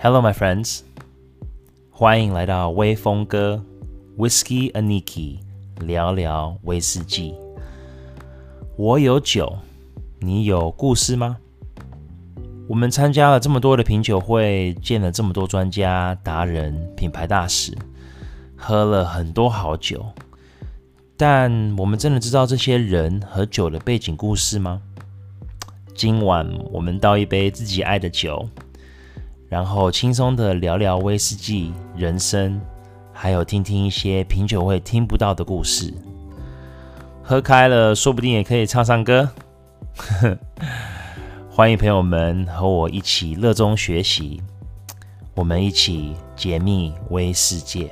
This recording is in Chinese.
Hello, my friends，欢迎来到威风哥 Whisky Aniki 聊聊威士忌。我有酒，你有故事吗？我们参加了这么多的品酒会，见了这么多专家、达人、品牌大使，喝了很多好酒，但我们真的知道这些人和酒的背景故事吗？今晚我们倒一杯自己爱的酒。然后轻松的聊聊威士忌、人生，还有听听一些品酒会听不到的故事。喝开了，说不定也可以唱唱歌。欢迎朋友们和我一起热衷学习，我们一起解密威世界。